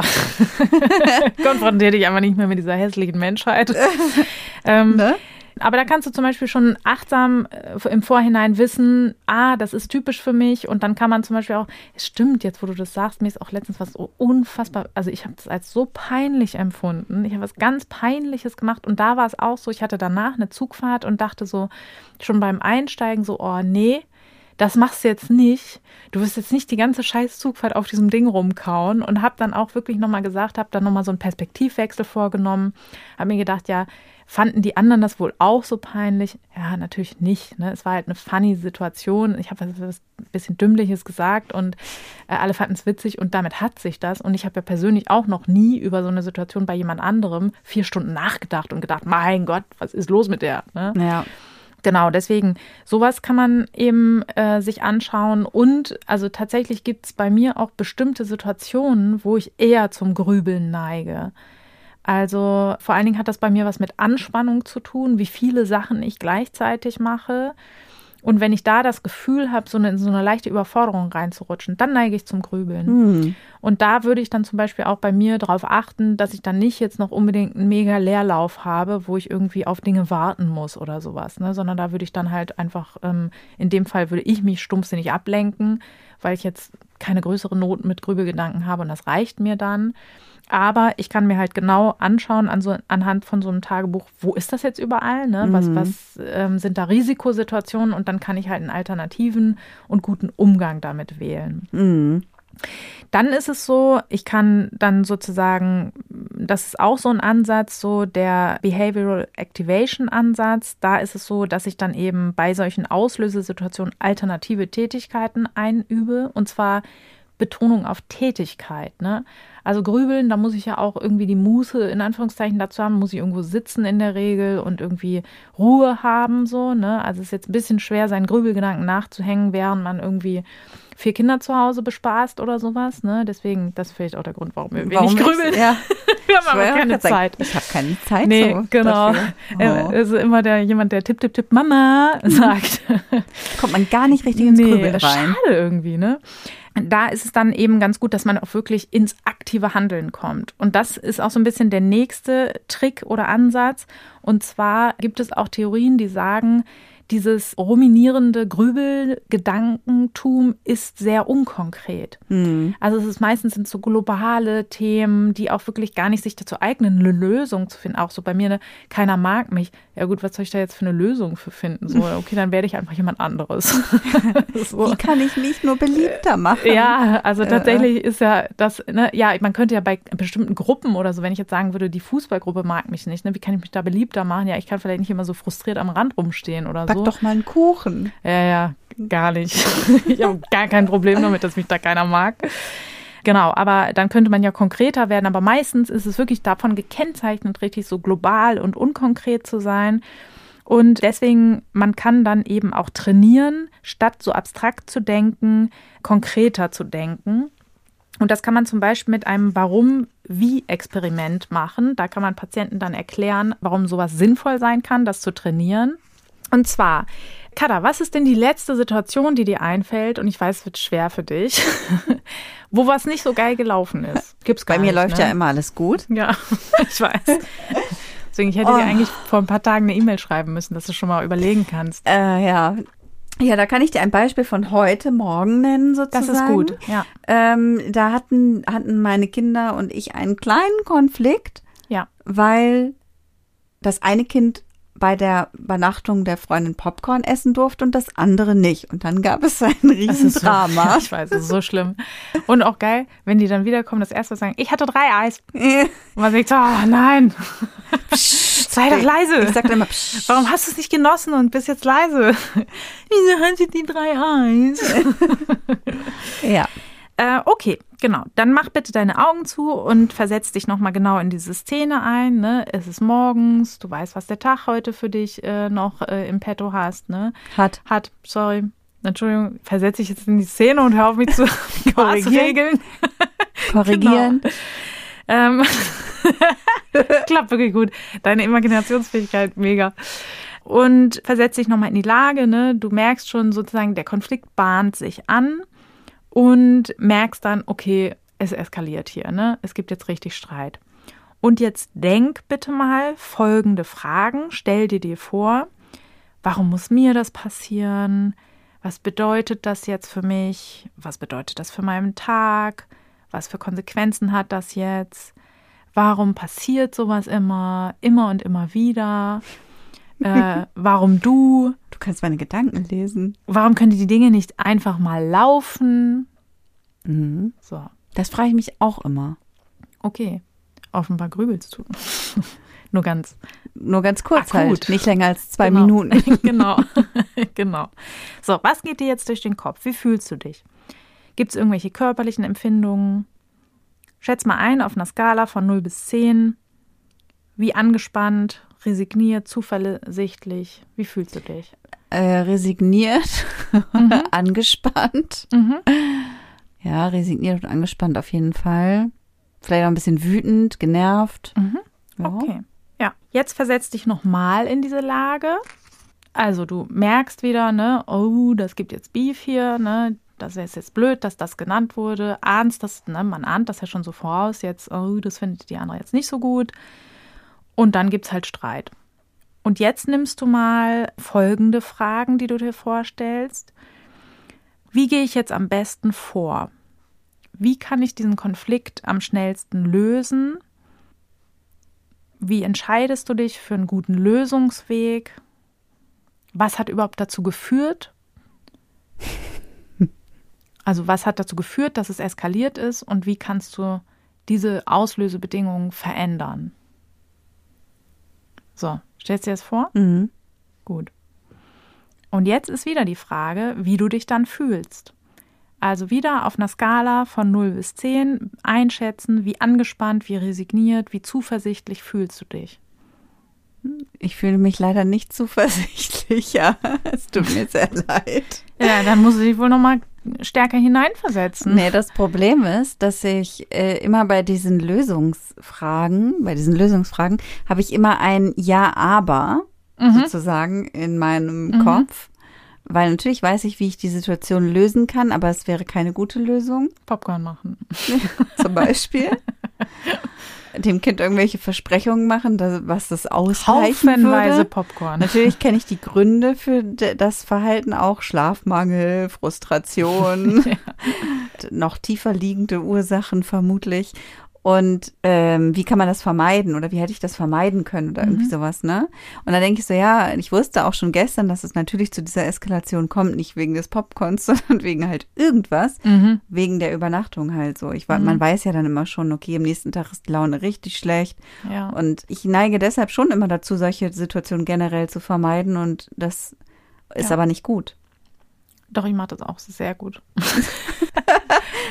<laughs> <laughs> Konfrontier dich einfach nicht mehr mit dieser hässlichen Menschheit. <laughs> ähm, ne? Aber da kannst du zum Beispiel schon achtsam äh, im Vorhinein wissen, ah, das ist typisch für mich. Und dann kann man zum Beispiel auch, es stimmt jetzt, wo du das sagst, mir ist auch letztens was so unfassbar, also ich habe das als so peinlich empfunden. Ich habe was ganz Peinliches gemacht und da war es auch so, ich hatte danach eine Zugfahrt und dachte so, schon beim Einsteigen so, oh nee, das machst du jetzt nicht. Du wirst jetzt nicht die ganze Scheißzugfahrt auf diesem Ding rumkauen und habe dann auch wirklich nochmal gesagt, habe dann nochmal so einen Perspektivwechsel vorgenommen, habe mir gedacht, ja, fanden die anderen das wohl auch so peinlich? Ja, natürlich nicht. Ne? Es war halt eine funny Situation. Ich habe was ein bisschen Dümmliches gesagt und äh, alle fanden es witzig und damit hat sich das. Und ich habe ja persönlich auch noch nie über so eine Situation bei jemand anderem vier Stunden nachgedacht und gedacht, mein Gott, was ist los mit der? Ne? Ja. Genau, deswegen, sowas kann man eben äh, sich anschauen. Und also tatsächlich gibt es bei mir auch bestimmte Situationen, wo ich eher zum Grübeln neige. Also vor allen Dingen hat das bei mir was mit Anspannung zu tun, wie viele Sachen ich gleichzeitig mache. Und wenn ich da das Gefühl habe, so eine, in so eine leichte Überforderung reinzurutschen, dann neige ich zum Grübeln. Hm. Und da würde ich dann zum Beispiel auch bei mir darauf achten, dass ich dann nicht jetzt noch unbedingt einen mega Leerlauf habe, wo ich irgendwie auf Dinge warten muss oder sowas, ne? sondern da würde ich dann halt einfach, ähm, in dem Fall würde ich mich stumpfsinnig ablenken, weil ich jetzt keine größere Not mit Grübelgedanken habe und das reicht mir dann. Aber ich kann mir halt genau anschauen an so, anhand von so einem Tagebuch, wo ist das jetzt überall? Ne? Was, Mhm. was ähm, sind da Risikosituationen? Und dann kann ich halt einen alternativen und guten Umgang damit wählen. Mhm. Dann ist es so, ich kann dann sozusagen, das ist auch so ein Ansatz, so der Behavioral Activation Ansatz. Da ist es so, dass ich dann eben bei solchen Auslösesituationen alternative Tätigkeiten einübe und zwar Betonung auf Tätigkeit. Ne? Also grübeln, da muss ich ja auch irgendwie die Muße in Anführungszeichen dazu haben, muss ich irgendwo sitzen in der Regel und irgendwie Ruhe haben so. Ne? Also es ist jetzt ein bisschen schwer, seinen Grübelgedanken nachzuhängen, während man irgendwie vier Kinder zu Hause bespaßt oder sowas. Ne? Deswegen, das ist vielleicht auch der Grund, warum wir Warum nicht grübeln. Ja. <laughs> Wir haben aber keine Zeit. Ich habe keine Zeit. Nee, so genau. dafür. Oh. ist immer der jemand, der tipp, tipp, tipp, Mama sagt. <laughs> Kommt man gar nicht richtig ins Grübeln rein. Schade irgendwie, ne? Da ist es dann eben ganz gut, dass man auch wirklich ins aktive Handeln kommt. Und das ist auch so ein bisschen der nächste Trick oder Ansatz. Und zwar gibt es auch Theorien, die sagen, dieses ruminierende Grübelgedankentum ist sehr unkonkret. Hm. Also es ist meistens sind so globale Themen, die auch wirklich gar nicht sich dazu eignen, eine Lösung zu finden. Auch so bei mir, ne, keiner mag mich. Ja gut, was soll ich da jetzt für eine Lösung für finden? So, <laughs> okay, dann werde ich einfach jemand anderes. <laughs> so. Wie kann ich mich nur beliebter machen? Ja, also tatsächlich ist ja das, ne, ja, man könnte ja bei bestimmten Gruppen oder so, wenn ich jetzt sagen würde, die Fußballgruppe mag mich nicht, ne, wie kann ich mich da beliebter machen? Ja, ich kann vielleicht nicht immer so frustriert am Rand rumstehen oder Back doch mal einen Kuchen. Ja, ja, gar nicht. <laughs> Ich habe gar kein Problem damit, dass mich da keiner mag. Genau, aber dann könnte man ja konkreter werden. Aber meistens ist es wirklich davon gekennzeichnet, richtig so global und unkonkret zu sein. Und deswegen, man kann dann eben auch trainieren, statt so abstrakt zu denken, konkreter zu denken. Und das kann man zum Beispiel mit einem Warum-Wie-Experiment machen. Da kann man Patienten dann erklären, warum sowas sinnvoll sein kann, das zu trainieren. Und zwar, Kada, was ist denn die letzte Situation, die dir einfällt? Und ich weiß, es wird schwer für dich, <laughs> wo was nicht so geil gelaufen ist. <laughs> Gibt's gar Bei mir nicht, läuft ne? ja immer alles gut. Ja, <laughs> ich weiß. Deswegen, ich hätte Oh. dir eigentlich vor ein paar Tagen eine E-Mail schreiben müssen, dass du schon mal überlegen kannst. Äh, ja. Ja, da kann ich dir ein Beispiel von heute Morgen nennen, Das sozusagen. ist gut. Ja. Ähm, da hatten, hatten meine Kinder und ich einen kleinen Konflikt, Ja. weil das eine Kind bei der Übernachtung der Freundin Popcorn essen durfte und das andere nicht. Und dann gab es ein <laughs> ist so, Riesendrama. <laughs> ich weiß, das ist so schlimm. Und auch geil, wenn die dann wiederkommen, das erste sagen, ich hatte drei Eis. Und man denkt oh nein, sei doch leise. Ich sag dann immer, psch, Warum hast du es nicht genossen und bist jetzt leise? <laughs> Wieso hat sie die drei Eis? ja. Äh, okay, genau. Dann mach bitte deine Augen zu und versetz dich nochmal genau in diese Szene ein. Ne? Es ist morgens, du weißt, was der Tag heute für dich äh, noch äh, im Petto hast. Ne? Hat. Hat, sorry, Entschuldigung, versetze ich jetzt in die Szene und hör auf mich zu <laughs> Korrigieren. regeln. Korrigieren. <laughs> Ähm, <laughs> klappt wirklich gut. Deine Imaginationsfähigkeit, mega. Und versetz dich nochmal in die Lage, ne? Du merkst schon sozusagen, der Konflikt bahnt sich an und merkst dann, okay, es eskaliert hier, ne? Es gibt jetzt richtig Streit. Und jetzt denk bitte mal folgende Fragen. Stell dir dir vor, warum muss mir das passieren? Was bedeutet das jetzt für mich? Was bedeutet das für meinen Tag? Was für Konsequenzen hat das jetzt? Warum passiert sowas immer, immer und immer wieder? Äh, warum du? Du kannst meine Gedanken lesen. Warum können die Dinge nicht einfach mal laufen? Mhm. So, Das frage ich mich auch immer. okay. Offenbar grübelst du. <laughs> Nur ganz Nur ganz kurz Akut. halt. Nicht länger als zwei genau. Minuten. <laughs> <laughs> genau. genau. So, was geht dir jetzt durch den Kopf? Wie fühlst du dich? Gibt es irgendwelche körperlichen Empfindungen? Schätz mal ein auf einer Skala von 0 bis 10. Wie angespannt, resigniert, zuversichtlich? Wie fühlst du dich? Äh, resigniert, <laughs> angespannt. Mhm. Ja, resigniert und angespannt auf jeden Fall. Vielleicht auch ein bisschen wütend, genervt. Mhm. Ja. Okay. Ja, jetzt versetz dich nochmal in diese Lage. Also du merkst wieder, ne, oh, das gibt jetzt Beef hier, ne, das ist jetzt blöd, dass das genannt wurde. Ahnst das, ne, man ahnt das ja schon so voraus, jetzt, oh, das findet die andere jetzt nicht so gut. Und dann gibt es halt Streit. Und jetzt nimmst du mal folgende Fragen, die du dir vorstellst. Wie gehe ich jetzt am besten vor? Wie kann ich diesen Konflikt am schnellsten lösen? Wie entscheidest du dich für einen guten Lösungsweg? Was hat überhaupt dazu geführt? <laughs> Also was hat dazu geführt, dass es eskaliert ist und wie kannst du diese Auslösebedingungen verändern? So, stellst du dir das vor? Mhm. Gut. Und jetzt ist wieder die Frage, wie du dich dann fühlst. Also wieder auf einer Skala von 0 bis 10 einschätzen, wie angespannt, wie resigniert, wie zuversichtlich fühlst du dich. Ich fühle mich leider nicht <laughs> zuversichtlich, ja. Es tut mir sehr leid. Ja, dann musst du dich wohl nochmal stärker hineinversetzen. Nee, das Problem ist, dass ich äh, immer bei diesen Lösungsfragen, bei diesen Lösungsfragen, habe ich immer ein Ja-Aber Mhm. sozusagen in meinem Kopf. Weil natürlich weiß ich, wie ich die Situation lösen kann, aber es wäre keine gute Lösung. Popcorn machen. <laughs> Zum Beispiel. Dem Kind irgendwelche Versprechungen machen, dass, was das ausreichen Haufenweise würde. Popcorn. Natürlich kenne ich die Gründe für das Verhalten auch. Schlafmangel, Frustration, <laughs> noch tiefer liegende Ursachen vermutlich. Und ähm, wie kann man das vermeiden oder wie hätte ich das vermeiden können oder irgendwie sowas, ne? Und dann denke ich so, ja, ich wusste auch schon gestern, dass es natürlich zu dieser Eskalation kommt, nicht wegen des Popcorns, <laughs> sondern wegen halt irgendwas, Mhm. wegen der Übernachtung halt so. Ich, wa- Man weiß ja dann immer schon, okay, am nächsten Tag ist die Laune richtig schlecht. Ja. Und ich neige deshalb schon immer dazu, solche Situationen generell zu vermeiden und das ist Ja. aber nicht gut. Doch, ich mache das auch sehr gut. <laughs>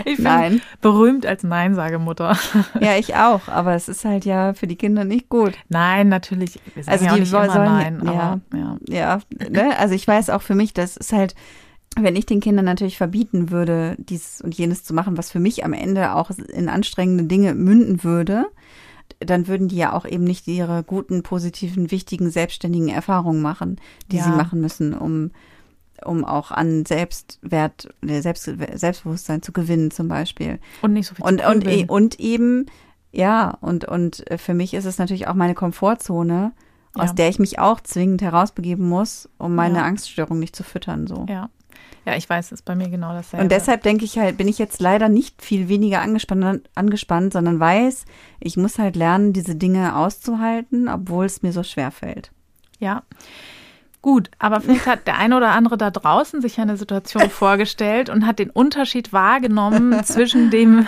ich bin Nein. berühmt als Nein-Sagemutter. Ja, ich auch, aber es ist halt ja für die Kinder nicht gut. Nein, natürlich. Also ja die sollen- Nein, ja. aber ja. Ja, ne? also ich weiß auch für mich, das ist halt, wenn ich den Kindern natürlich verbieten würde, dies und jenes zu machen, was für mich am Ende auch in anstrengende Dinge münden würde, dann würden die ja auch eben nicht ihre guten, positiven, wichtigen, selbstständigen Erfahrungen machen, die Ja. sie machen müssen, um, um auch an Selbstwert, Selbst, Selbstbewusstsein zu gewinnen zum Beispiel. Und nicht so viel Und, zu und, grübeln. und eben, ja, und, und äh, für mich ist es natürlich auch meine Komfortzone, aus Ja. der ich mich auch zwingend herausbegeben muss, um meine Ja. Angststörung nicht zu füttern. So. Ja. Ja, ich weiß, ist bei mir genau dasselbe. Und deshalb denke ich halt, bin ich jetzt leider nicht viel weniger angespannt, angespannt, sondern weiß, ich muss halt lernen, diese Dinge auszuhalten, obwohl es mir so schwer fällt. Ja. Gut, aber vielleicht hat der eine oder andere da draußen sich eine Situation <laughs> vorgestellt und hat den Unterschied wahrgenommen <laughs> zwischen dem,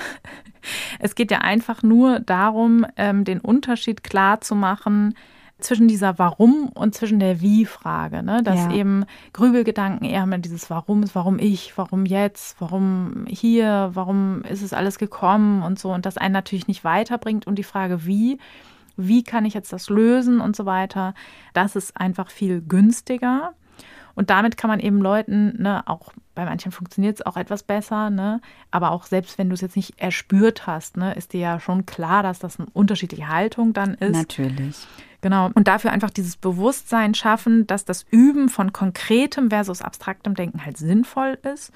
es geht ja einfach nur darum, ähm, den Unterschied klar zu machen zwischen dieser Warum und zwischen der Wie-Frage, ne? Dass Ja. eben Grübelgedanken eher mit dieses Warum ist, warum ich, warum jetzt, warum hier, warum ist es alles gekommen und so und das einen natürlich nicht weiterbringt und die Frage Wie, wie kann ich jetzt das lösen und so weiter, das ist einfach viel günstiger. Und damit kann man eben Leuten, ne, auch bei manchen funktioniert es auch etwas besser, ne, aber auch selbst wenn du es jetzt nicht erspürt hast, ne, ist dir ja schon klar, dass das eine unterschiedliche Haltung dann ist. Natürlich. Genau. Und dafür einfach dieses Bewusstsein schaffen, dass das Üben von konkretem versus abstraktem Denken halt sinnvoll ist.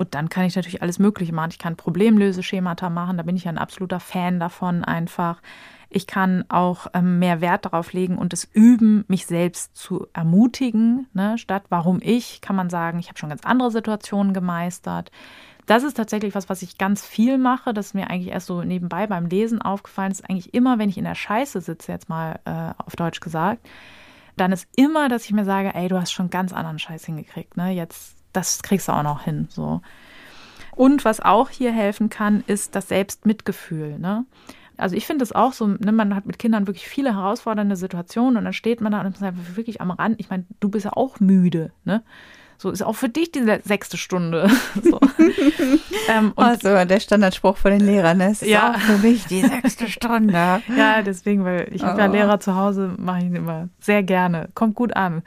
Und dann kann ich natürlich alles Mögliche machen. Ich kann Problemlöseschemata machen, da bin ich ja ein absoluter Fan davon einfach. Ich kann auch ähm, mehr Wert darauf legen und es üben, mich selbst zu ermutigen. Ne? Statt warum ich, kann man sagen, ich habe schon ganz andere Situationen gemeistert. Das ist tatsächlich was, was ich ganz viel mache. Das ist mir eigentlich erst so nebenbei beim Lesen aufgefallen. Das ist eigentlich immer, wenn ich in der Scheiße sitze, jetzt mal äh, auf Deutsch gesagt, dann ist immer, dass ich mir sage, ey, du hast schon ganz anderen Scheiß hingekriegt. Ne? Jetzt, das kriegst du auch noch hin. So. Und was auch hier helfen kann, ist das Selbstmitgefühl. Ne? Also ich finde es auch so, ne, man hat mit Kindern wirklich viele herausfordernde Situationen und dann steht man da und ist einfach wirklich am Rand. Ich meine, du bist ja auch müde, ne? So ist auch für dich die sechste Stunde. <laughs> so. <laughs> ähm, also der Standardspruch von den Lehrern ne? ist ja. auch für mich die sechste Stunde. <laughs> ja, deswegen, weil ich oh. ja Lehrer zu Hause mache ich ihn immer sehr gerne. Kommt gut an.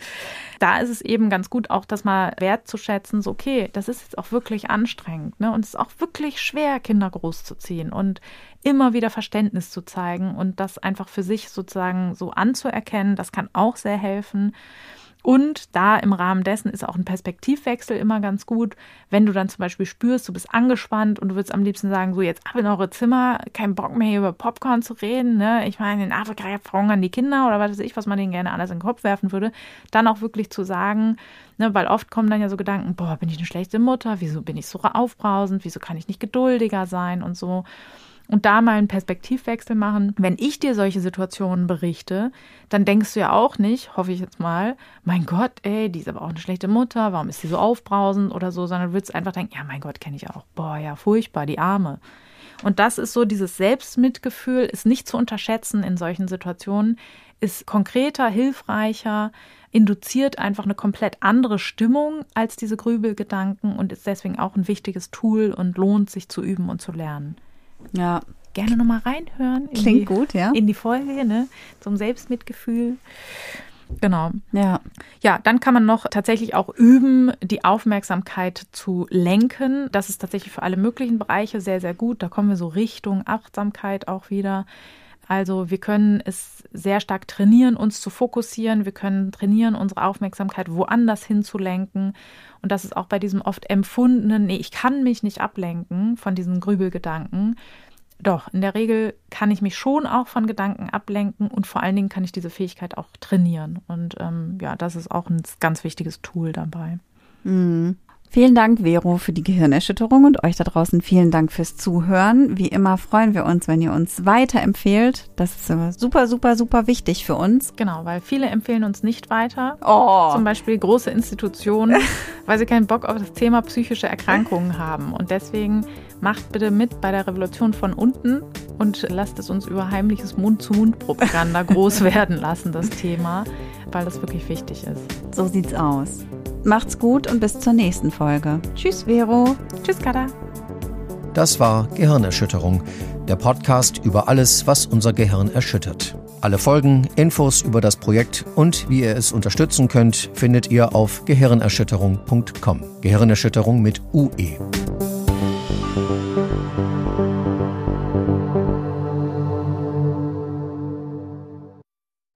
Da ist es eben ganz gut, auch das mal wertzuschätzen, so okay, das ist jetzt auch wirklich anstrengend, ne? Und es ist auch wirklich schwer, Kinder großzuziehen und immer wieder Verständnis zu zeigen und das einfach für sich sozusagen so anzuerkennen, das kann auch sehr helfen. Und da im Rahmen dessen ist auch ein Perspektivwechsel immer ganz gut. Wenn du dann zum Beispiel spürst, du bist angespannt und du würdest am liebsten sagen, so jetzt ab in eure Zimmer, kein Bock mehr hier über Popcorn zu reden. Ne? Ich meine, in Afrika verhungern die Kinder oder was weiß ich, was man denen gerne alles in den Kopf werfen würde. Dann auch wirklich zu sagen, ne, weil oft kommen dann ja so Gedanken, boah, bin ich eine schlechte Mutter? Wieso bin ich so aufbrausend? Wieso kann ich nicht geduldiger sein und so? Und da mal einen Perspektivwechsel machen. Wenn ich dir solche Situationen berichte, dann denkst du ja auch nicht, hoffe ich jetzt mal, mein Gott, ey, die ist aber auch eine schlechte Mutter, warum ist sie so aufbrausend oder so, sondern du würdest einfach denken, ja, mein Gott, kenne ich auch. Boah, ja, furchtbar, die Arme. Und das ist so, dieses Selbstmitgefühl ist nicht zu unterschätzen in solchen Situationen, ist konkreter, hilfreicher, induziert einfach eine komplett andere Stimmung als diese Grübelgedanken und ist deswegen auch ein wichtiges Tool und lohnt sich zu üben und zu lernen. Ja. Gerne nochmal reinhören. Klingt die, gut, ja. In die Folge, ne? Zum Selbstmitgefühl. Genau. Ja. Ja, dann kann man noch tatsächlich auch üben, die Aufmerksamkeit zu lenken. Das ist tatsächlich für alle möglichen Bereiche sehr, sehr gut. Da kommen wir so Richtung Achtsamkeit auch wieder. Also wir können es sehr stark trainieren, uns zu fokussieren. Wir können trainieren, unsere Aufmerksamkeit woanders hinzulenken. Und das ist auch bei diesem oft empfundenen, nee, ich kann mich nicht ablenken von diesen Grübelgedanken. Doch, in der Regel kann ich mich schon auch von Gedanken ablenken und vor allen Dingen kann ich diese Fähigkeit auch trainieren. Und ähm, ja, das ist auch ein ganz wichtiges Tool dabei. Mhm. Vielen Dank, Vero, für die Gehirnerschütterung und euch da draußen vielen Dank fürs Zuhören. Wie immer freuen wir uns, wenn ihr uns weiterempfehlt. Das ist super, super, super wichtig für uns. Genau, weil viele empfehlen uns nicht weiter. Oh. Zum Beispiel große Institutionen, <laughs> weil sie keinen Bock auf das Thema psychische Erkrankungen haben. Und deswegen macht bitte mit bei der Revolution von unten und lasst es uns über heimliches Mund-zu-Mund-Propaganda <laughs> groß werden lassen, das Thema, weil das wirklich wichtig ist. So sieht's aus. Macht's gut und bis zur nächsten Folge. Tschüss, Vero. Tschüss, Kada. Das war Gehirnerschütterung, der Podcast über alles, was unser Gehirn erschüttert. Alle Folgen, Infos über das Projekt und wie ihr es unterstützen könnt, findet ihr auf gehirnerschütterung.com. Gehirnerschütterung mit UE.